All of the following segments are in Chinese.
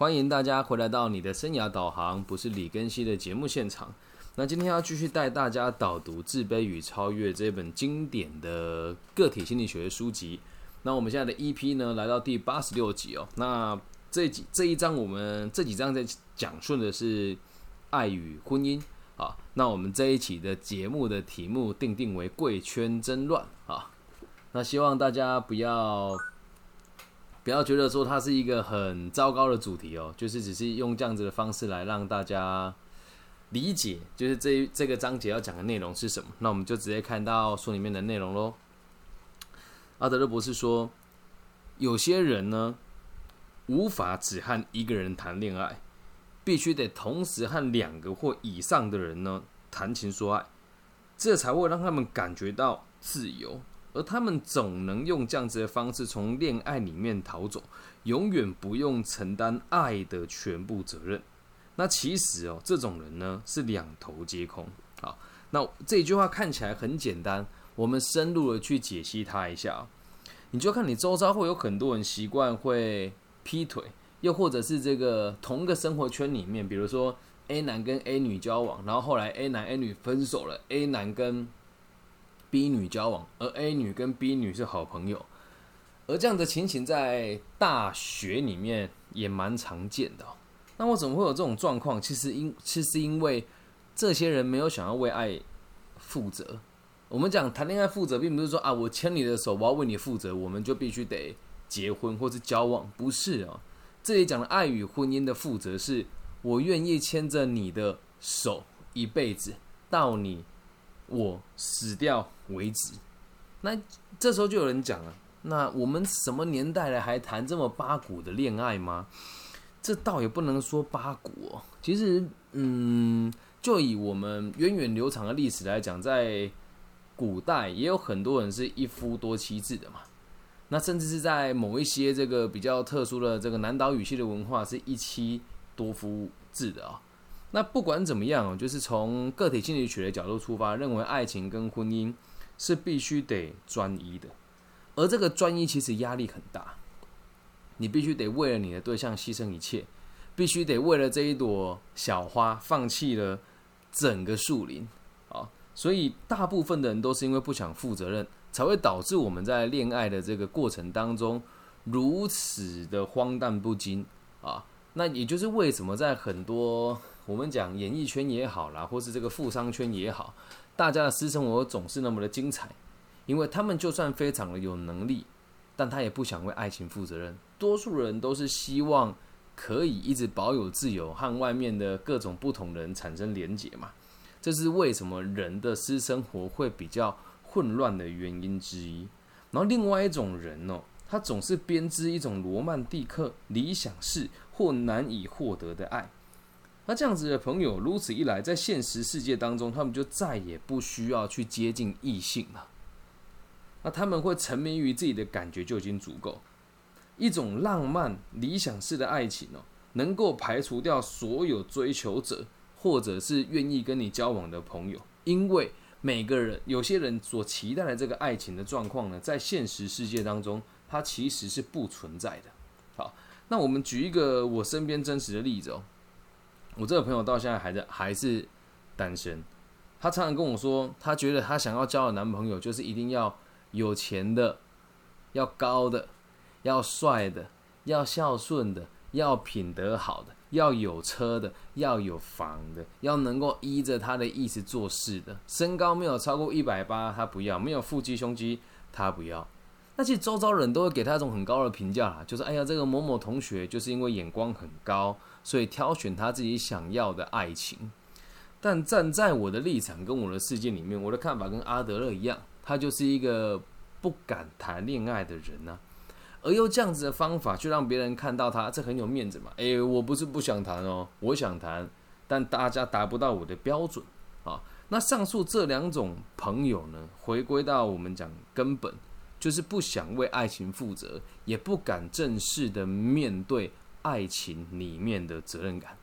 欢迎大家回来到你的生涯导航，不是李根熙的节目现场。那今天要继续带大家导读《自卑与超越》这本经典的个体心理学书籍。那我们现在的 EP 呢，来到第八十六集哦。那这几这一章，我们这几章在讲述的是爱与婚姻啊。那我们这一期的节目的题目定定为“贵圈争乱”啊。那希望大家不要。不要觉得说它是一个很糟糕的主题哦，就是只是用这样子的方式来让大家理解，就是这这个章节要讲的内容是什么。那我们就直接看到书里面的内容喽。阿德勒博士说，有些人呢无法只和一个人谈恋爱，必须得同时和两个或以上的人呢谈情说爱，这才会让他们感觉到自由。而他们总能用这样子的方式从恋爱里面逃走，永远不用承担爱的全部责任。那其实哦，这种人呢是两头皆空。好，那这句话看起来很简单，我们深入的去解析它一下。你就看你周遭会有很多人习惯会劈腿，又或者是这个同个生活圈里面，比如说 A 男跟 A 女交往，然后后来 A 男 A 女分手了，A 男跟 B 女交往，而 A 女跟 B 女是好朋友，而这样的情形在大学里面也蛮常见的。那为什么会有这种状况？其实因其实因为这些人没有想要为爱负责。我们讲谈恋爱负责，并不是说啊，我牵你的手，我要为你负责，我们就必须得结婚或是交往，不是啊。这里讲的爱与婚姻的负责，是我愿意牵着你的手一辈子，到你。我死掉为止，那这时候就有人讲了，那我们什么年代了，还谈这么八股的恋爱吗？这倒也不能说八股哦。其实，嗯，就以我们源远流长的历史来讲，在古代也有很多人是一夫多妻制的嘛。那甚至是在某一些这个比较特殊的这个南岛语系的文化，是一妻多夫制的啊。那不管怎么样就是从个体心理学的角度出发，认为爱情跟婚姻是必须得专一的，而这个专一其实压力很大，你必须得为了你的对象牺牲一切，必须得为了这一朵小花放弃了整个树林啊！所以大部分的人都是因为不想负责任，才会导致我们在恋爱的这个过程当中如此的荒诞不经啊！那也就是为什么在很多。我们讲演艺圈也好啦，或是这个富商圈也好，大家的私生活总是那么的精彩，因为他们就算非常的有能力，但他也不想为爱情负责任。多数人都是希望可以一直保有自由，和外面的各种不同人产生连结嘛。这是为什么人的私生活会比较混乱的原因之一。然后另外一种人哦，他总是编织一种罗曼蒂克、理想式或难以获得的爱。那这样子的朋友，如此一来，在现实世界当中，他们就再也不需要去接近异性了。那他们会沉迷于自己的感觉就已经足够。一种浪漫理想式的爱情哦，能够排除掉所有追求者，或者是愿意跟你交往的朋友，因为每个人有些人所期待的这个爱情的状况呢，在现实世界当中，它其实是不存在的。好，那我们举一个我身边真实的例子哦。我这个朋友到现在还在还是单身，他常常跟我说，他觉得他想要交的男朋友就是一定要有钱的，要高的，要帅的，要孝顺的，要品德好的，要有车的，要有房的，要能够依着他的意思做事的，身高没有超过一百八他不要，没有腹肌胸肌他不要。那其实周遭人都会给他一种很高的评价啦，就是哎呀，这个某某同学就是因为眼光很高。所以挑选他自己想要的爱情，但站在我的立场跟我的世界里面，我的看法跟阿德勒一样，他就是一个不敢谈恋爱的人呐。而用这样子的方法去让别人看到他，这很有面子嘛？诶，我不是不想谈哦，我想谈，但大家达不到我的标准啊。那上述这两种朋友呢，回归到我们讲根本，就是不想为爱情负责，也不敢正式的面对。爱情里面的责任感，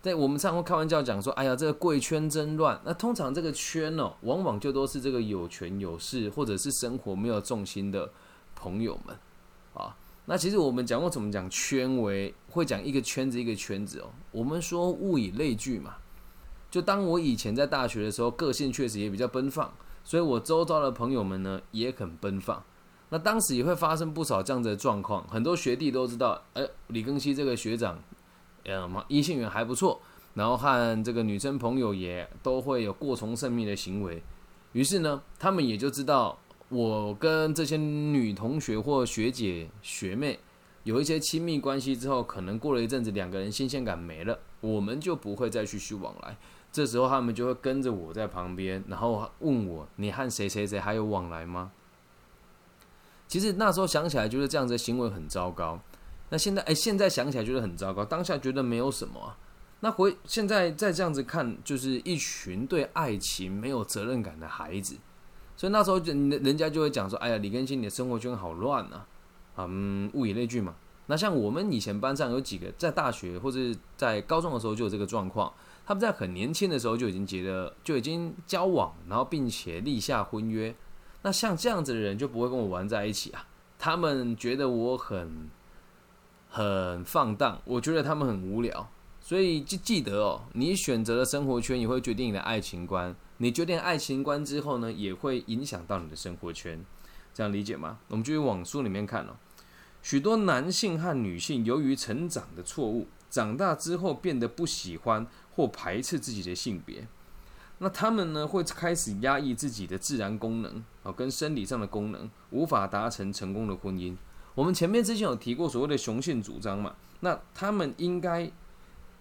在我们常会开玩笑讲说：“哎呀，这个贵圈真乱。”那通常这个圈哦，往往就都是这个有权有势或者是生活没有重心的朋友们啊。那其实我们讲过怎么讲圈为，会讲一个圈子一个圈子哦。我们说物以类聚嘛，就当我以前在大学的时候，个性确实也比较奔放，所以我周遭的朋友们呢也很奔放。那当时也会发生不少这样子的状况，很多学弟都知道，哎，李庚希这个学长，呃嘛，异性缘还不错，然后和这个女生朋友也都会有过从甚密的行为，于是呢，他们也就知道。我跟这些女同学或学姐学妹有一些亲密关系之后，可能过了一阵子，两个人新鲜感没了，我们就不会再继续往来。这时候他们就会跟着我在旁边，然后问我：“你和谁谁谁还有往来吗？”其实那时候想起来，觉得这样子的行为很糟糕。那现在，哎，现在想起来觉得很糟糕，当下觉得没有什么。那回现在再这样子看，就是一群对爱情没有责任感的孩子。所以那时候人人家就会讲说：“哎呀，李根新，你的生活圈好乱啊！”嗯，物以类聚嘛。那像我们以前班上有几个在大学或者在高中的时候就有这个状况，他们在很年轻的时候就已经结了，就已经交往，然后并且立下婚约。那像这样子的人就不会跟我玩在一起啊。他们觉得我很很放荡，我觉得他们很无聊。所以记记得哦，你选择的生活圈也会决定你的爱情观。你决定爱情观之后呢，也会影响到你的生活圈，这样理解吗？我们继续往书里面看哦。许多男性和女性由于成长的错误，长大之后变得不喜欢或排斥自己的性别，那他们呢会开始压抑自己的自然功能啊，跟生理上的功能，无法达成成功的婚姻。我们前面之前有提过所谓的雄性主张嘛，那他们应该。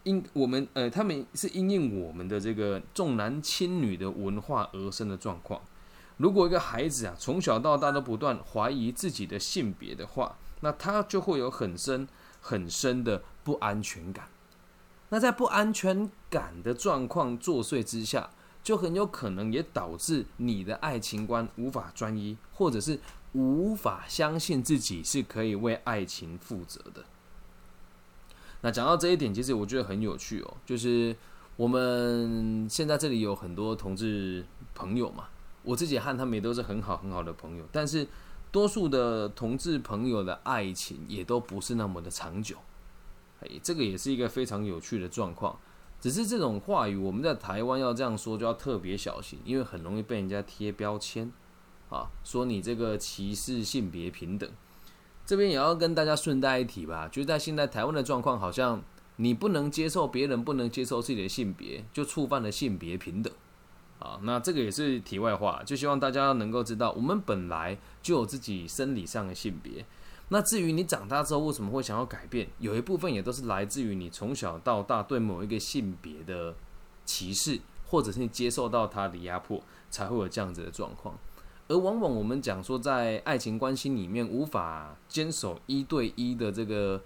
因我们呃，他们是因应我们的这个重男轻女的文化而生的状况。如果一个孩子啊，从小到大都不断怀疑自己的性别的话，那他就会有很深很深的不安全感。那在不安全感的状况作祟之下，就很有可能也导致你的爱情观无法专一，或者是无法相信自己是可以为爱情负责的。那讲到这一点，其实我觉得很有趣哦。就是我们现在这里有很多同志朋友嘛，我自己和他们也都是很好很好的朋友。但是多数的同志朋友的爱情也都不是那么的长久，哎，这个也是一个非常有趣的状况。只是这种话语，我们在台湾要这样说，就要特别小心，因为很容易被人家贴标签啊，说你这个歧视性别平等。这边也要跟大家顺带一提吧，就是在现在台湾的状况，好像你不能接受别人不能接受自己的性别，就触犯了性别平等。啊，那这个也是题外话，就希望大家能够知道，我们本来就有自己生理上的性别。那至于你长大之后为什么会想要改变，有一部分也都是来自于你从小到大对某一个性别的歧视，或者是你接受到他的压迫，才会有这样子的状况。而往往我们讲说，在爱情关系里面无法坚守一对一的这个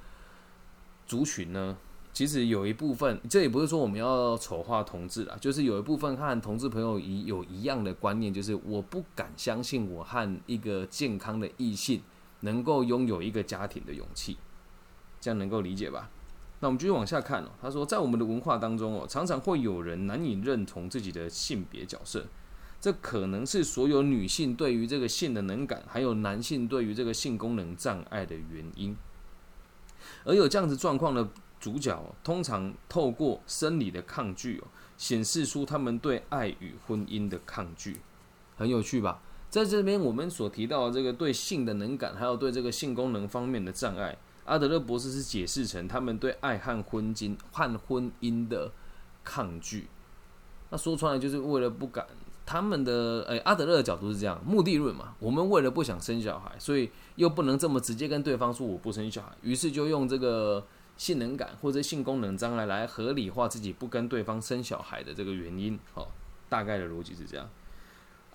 族群呢，其实有一部分，这也不是说我们要丑化同志啦，就是有一部分和同志朋友一有一样的观念，就是我不敢相信我和一个健康的异性能够拥有一个家庭的勇气，这样能够理解吧？那我们继续往下看哦。他说，在我们的文化当中哦，常常会有人难以认同自己的性别角色。这可能是所有女性对于这个性的能感，还有男性对于这个性功能障碍的原因。而有这样子状况的主角，通常透过生理的抗拒哦，显示出他们对爱与婚姻的抗拒。很有趣吧？在这边我们所提到的这个对性的能感，还有对这个性功能方面的障碍，阿德勒博士是解释成他们对爱和婚姻、和婚姻的抗拒。那说出来就是为了不敢。他们的诶，阿德勒的角度是这样，目的论嘛。我们为了不想生小孩，所以又不能这么直接跟对方说我不生小孩，于是就用这个性能感或者性功能障碍来合理化自己不跟对方生小孩的这个原因。哦，大概的逻辑是这样。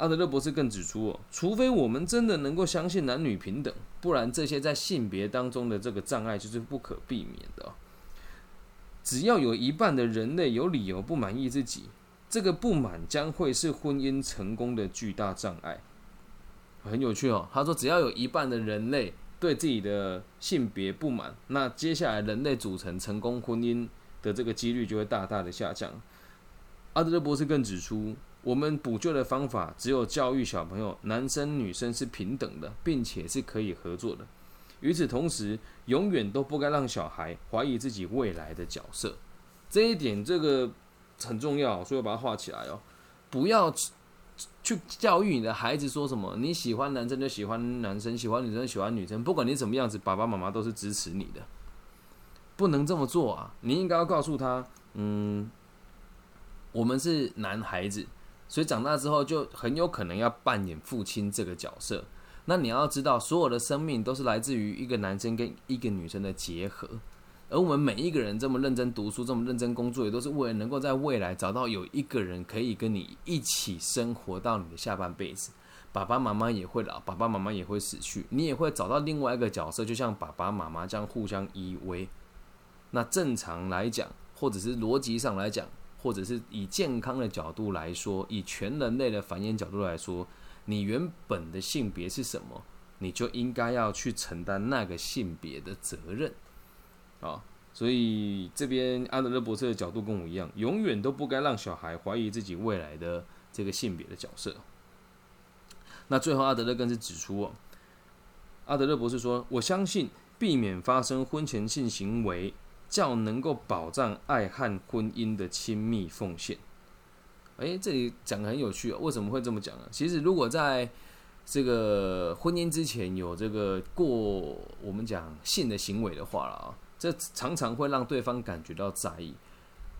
阿德勒博士更指出哦，除非我们真的能够相信男女平等，不然这些在性别当中的这个障碍就是不可避免的。只要有一半的人类有理由不满意自己。这个不满将会是婚姻成功的巨大障碍。很有趣哦，他说，只要有一半的人类对自己的性别不满，那接下来人类组成成功婚姻的这个几率就会大大的下降。阿德勒博士更指出，我们补救的方法只有教育小朋友，男生女生是平等的，并且是可以合作的。与此同时，永远都不该让小孩怀疑自己未来的角色。这一点，这个很重要，所以我把它画起来哦。不要去教育你的孩子说什么，你喜欢男生就喜欢男生，喜欢女生就喜欢女生，不管你怎么样子，爸爸妈妈都是支持你的。不能这么做啊！你应该要告诉他，嗯，我们是男孩子，所以长大之后就很有可能要扮演父亲这个角色。那你要知道，所有的生命都是来自于一个男生跟一个女生的结合。而我们每一个人这么认真读书，这么认真工作，也都是为了能够在未来找到有一个人可以跟你一起生活到你的下半辈子。爸爸妈妈也会老，爸爸妈妈也会死去，你也会找到另外一个角色，就像爸爸妈妈这样互相依偎。那正常来讲，或者是逻辑上来讲，或者是以健康的角度来说，以全人类的繁衍角度来说，你原本的性别是什么，你就应该要去承担那个性别的责任。啊，所以这边阿德勒博士的角度跟我一样，永远都不该让小孩怀疑自己未来的这个性别的角色。那最后阿德勒更是指出，阿德勒博士说：“我相信避免发生婚前性行为，较能够保障爱和婚姻的亲密奉献。”诶，这里讲的很有趣哦，为什么会这么讲呢？其实如果在这个婚姻之前有这个过我们讲性的行为的话了啊。这常常会让对方感觉到在意。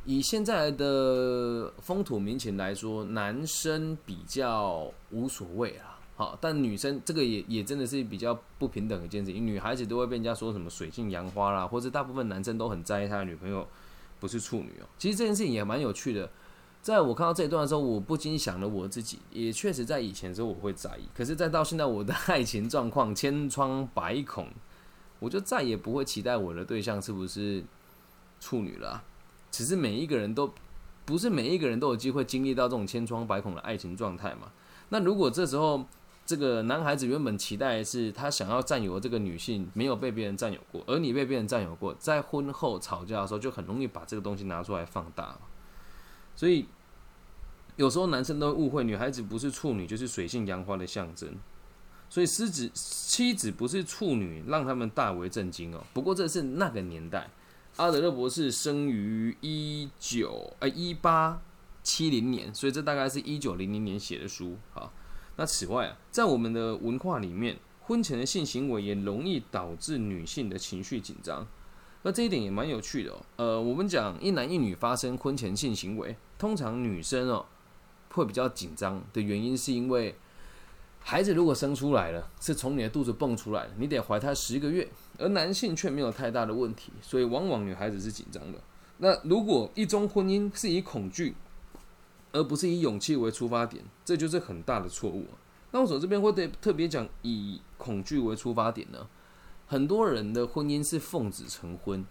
以现在的风土民情来说，男生比较无所谓啊，好，但女生这个也也真的是比较不平等的一件事情。女孩子都会被人家说什么水性杨花啦，或者大部分男生都很在意他的女朋友不是处女哦。其实这件事情也蛮有趣的。在我看到这一段的时候，我不禁想了我自己，也确实在以前的时候我会在意，可是再到现在，我的 爱情状况千疮百孔。我就再也不会期待我的对象是不是处女了。只是每一个人都不是每一个人都有机会经历到这种千疮百孔的爱情状态嘛？那如果这时候这个男孩子原本期待是他想要占有这个女性没有被别人占有过，而你被别人占有过，在婚后吵架的时候就很容易把这个东西拿出来放大。所以有时候男生都误会女孩子不是处女就是水性杨花的象征。所以，狮子妻子不是处女，让他们大为震惊哦。不过，这是那个年代。阿德勒博士生于一九呃一八七零年，所以这大概是一九零零年写的书。好，那此外啊，在我们的文化里面，婚前的性行为也容易导致女性的情绪紧张。那这一点也蛮有趣的哦。呃，我们讲一男一女发生婚前性行为，通常女生哦会比较紧张的原因，是因为。孩子如果生出来了，是从你的肚子蹦出来的，你得怀胎十个月，而男性却没有太大的问题，所以往往女孩子是紧张的。那如果一宗婚姻是以恐惧，而不是以勇气为出发点，这就是很大的错误。那我所这边会特特别讲以恐惧为出发点呢？很多人的婚姻是奉子成婚，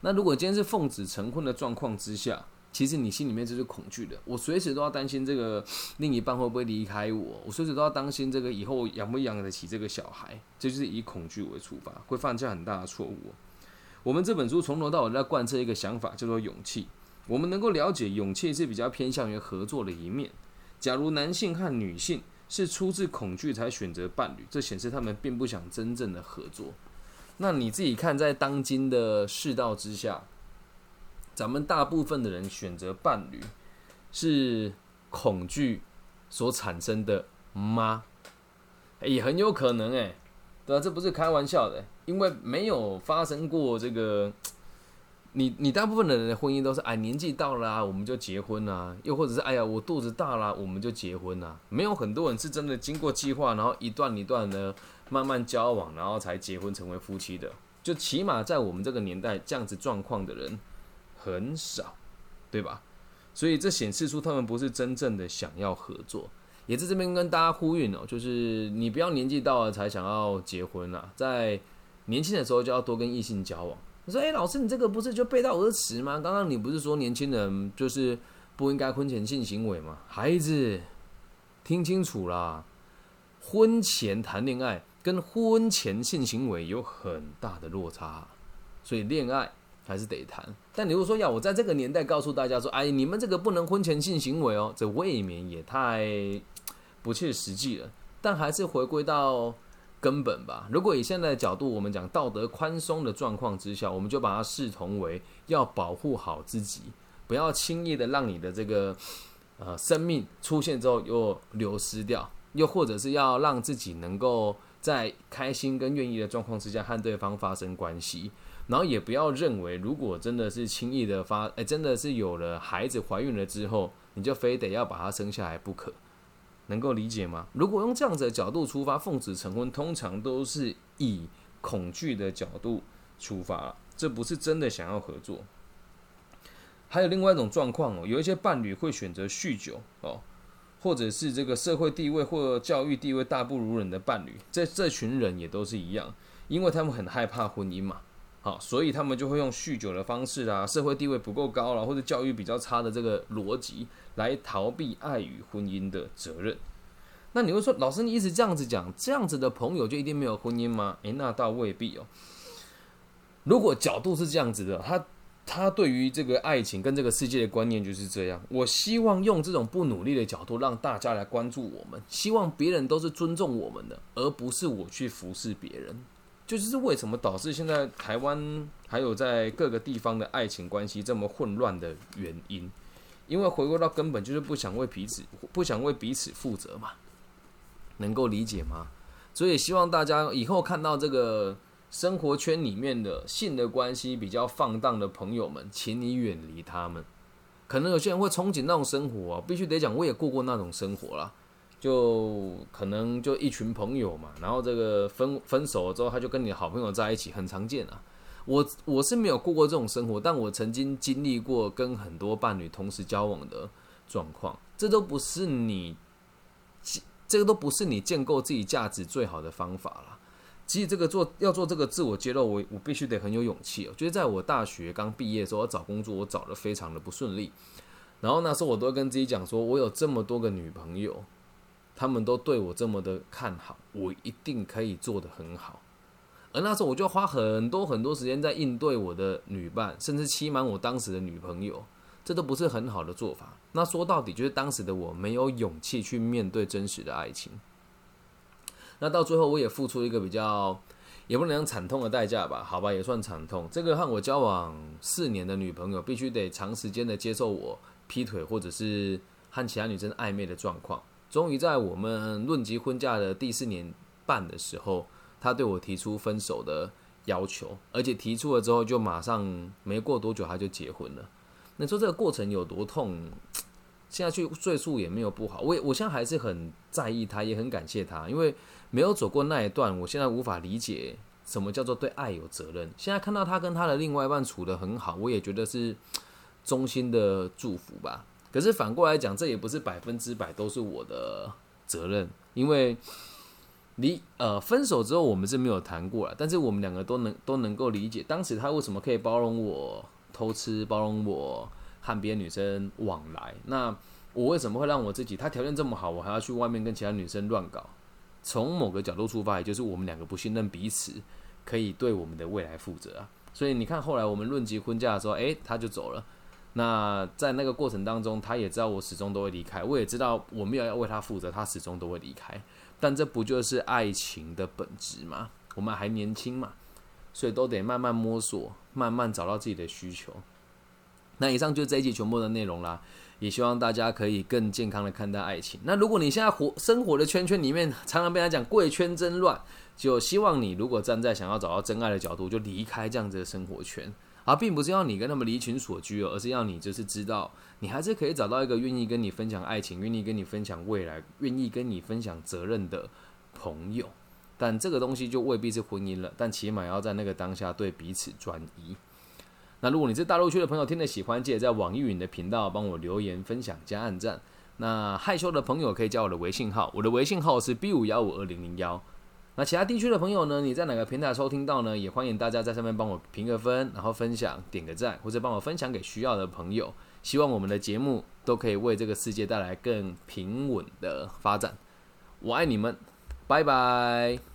那如果今天是奉子成婚的状况之下。其实你心里面就是恐惧的，我随时都要担心这个另一半会不会离开我，我随时都要担心这个以后养不养得起这个小孩，这就是以恐惧为出发，会犯下很大的错误。我们这本书从头到尾在贯彻一个想法，叫做勇气。我们能够了解，勇气是比较偏向于合作的一面。假如男性和女性是出自恐惧才选择伴侣，这显示他们并不想真正的合作。那你自己看，在当今的世道之下。咱们大部分的人选择伴侣，是恐惧所产生的吗？也很有可能哎，对啊，这不是开玩笑的，因为没有发生过这个。你你大部分的人的婚姻都是哎年纪到了我们就结婚啊，又或者是哎呀我肚子大了我们就结婚啊，没有很多人是真的经过计划，然后一段一段的慢慢交往，然后才结婚成为夫妻的。就起码在我们这个年代，这样子状况的人。很少，对吧？所以这显示出他们不是真正的想要合作。也在这边跟大家呼吁哦，就是你不要年纪到了才想要结婚啊，在年轻的时候就要多跟异性交往。你说，哎，老师，你这个不是就背道而驰吗？刚刚你不是说年轻人就是不应该婚前性行为吗？孩子，听清楚啦，婚前谈恋爱跟婚前性行为有很大的落差，所以恋爱。还是得谈，但你如果说要我在这个年代告诉大家说，哎，你们这个不能婚前性行为哦，这未免也太不切实际了。但还是回归到根本吧。如果以现在的角度，我们讲道德宽松的状况之下，我们就把它视同为要保护好自己，不要轻易的让你的这个呃生命出现之后又流失掉，又或者是要让自己能够在开心跟愿意的状况之下和对方发生关系。然后也不要认为，如果真的是轻易的发，哎，真的是有了孩子怀孕了之后，你就非得要把他生下来不可，能够理解吗？如果用这样子的角度出发，奉子成婚通常都是以恐惧的角度出发，这不是真的想要合作。还有另外一种状况哦，有一些伴侣会选择酗酒哦，或者是这个社会地位或教育地位大不如人的伴侣，这这群人也都是一样，因为他们很害怕婚姻嘛。好，所以他们就会用酗酒的方式啊，社会地位不够高了，或者教育比较差的这个逻辑来逃避爱与婚姻的责任。那你会说，老师，你一直这样子讲，这样子的朋友就一定没有婚姻吗？诶，那倒未必哦。如果角度是这样子的，他他对于这个爱情跟这个世界的观念就是这样。我希望用这种不努力的角度让大家来关注我们，希望别人都是尊重我们的，而不是我去服侍别人。就是为什么导致现在台湾还有在各个地方的爱情关系这么混乱的原因，因为回归到根本就是不想为彼此不想为彼此负责嘛，能够理解吗？所以希望大家以后看到这个生活圈里面的性的关系比较放荡的朋友们，请你远离他们。可能有些人会憧憬那种生活啊，必须得讲，我也过过那种生活啦。就可能就一群朋友嘛，然后这个分分手了之后，他就跟你好朋友在一起，很常见啊。我我是没有过过这种生活，但我曾经经历过跟很多伴侣同时交往的状况，这都不是你，这个都不是你建构自己价值最好的方法了。其实这个做要做这个自我揭露，我我必须得很有勇气哦。就是在我大学刚毕业的时候，我找工作我找的非常的不顺利，然后那时候我都跟自己讲说，我有这么多个女朋友。他们都对我这么的看好，我一定可以做得很好。而那时候我就花很多很多时间在应对我的女伴，甚至欺瞒我当时的女朋友，这都不是很好的做法。那说到底，就是当时的我没有勇气去面对真实的爱情。那到最后，我也付出一个比较也不能讲惨痛的代价吧？好吧，也算惨痛。这个和我交往四年的女朋友，必须得长时间的接受我劈腿，或者是和其他女生暧昧的状况。终于在我们论及婚嫁的第四年半的时候，他对我提出分手的要求，而且提出了之后就马上没过多久他就结婚了。你说这个过程有多痛？现在去赘述也没有不好。我我现在还是很在意他，也很感谢他，因为没有走过那一段，我现在无法理解什么叫做对爱有责任。现在看到他跟他的另外一半处得很好，我也觉得是衷心的祝福吧。可是反过来讲，这也不是百分之百都是我的责任，因为你呃分手之后我们是没有谈过了，但是我们两个都能都能够理解，当时他为什么可以包容我偷吃，包容我和别的女生往来，那我为什么会让我自己他条件这么好，我还要去外面跟其他女生乱搞？从某个角度出发，也就是我们两个不信任彼此，可以对我们的未来负责啊。所以你看，后来我们论及婚嫁的时候，诶，他就走了。那在那个过程当中，他也知道我始终都会离开，我也知道我没有要为他负责，他始终都会离开。但这不就是爱情的本质吗？我们还年轻嘛，所以都得慢慢摸索，慢慢找到自己的需求。那以上就是这一集全部的内容啦，也希望大家可以更健康的看待爱情。那如果你现在活生活的圈圈里面，常常被他讲贵圈真乱，就希望你如果站在想要找到真爱的角度，就离开这样子的生活圈。而并不是要你跟他们离群所居，而是要你就是知道，你还是可以找到一个愿意跟你分享爱情、愿意跟你分享未来、愿意跟你分享责任的朋友。但这个东西就未必是婚姻了，但起码要在那个当下对彼此专一。那如果你是大陆区的朋友，听得喜欢，记得在网易云的频道帮我留言、分享、加按赞。那害羞的朋友可以加我的微信号，我的微信号是 B 五幺五二零零幺。那其他地区的朋友呢？你在哪个平台收听到呢？也欢迎大家在上面帮我评个分，然后分享、点个赞，或者帮我分享给需要的朋友。希望我们的节目都可以为这个世界带来更平稳的发展。我爱你们，拜拜。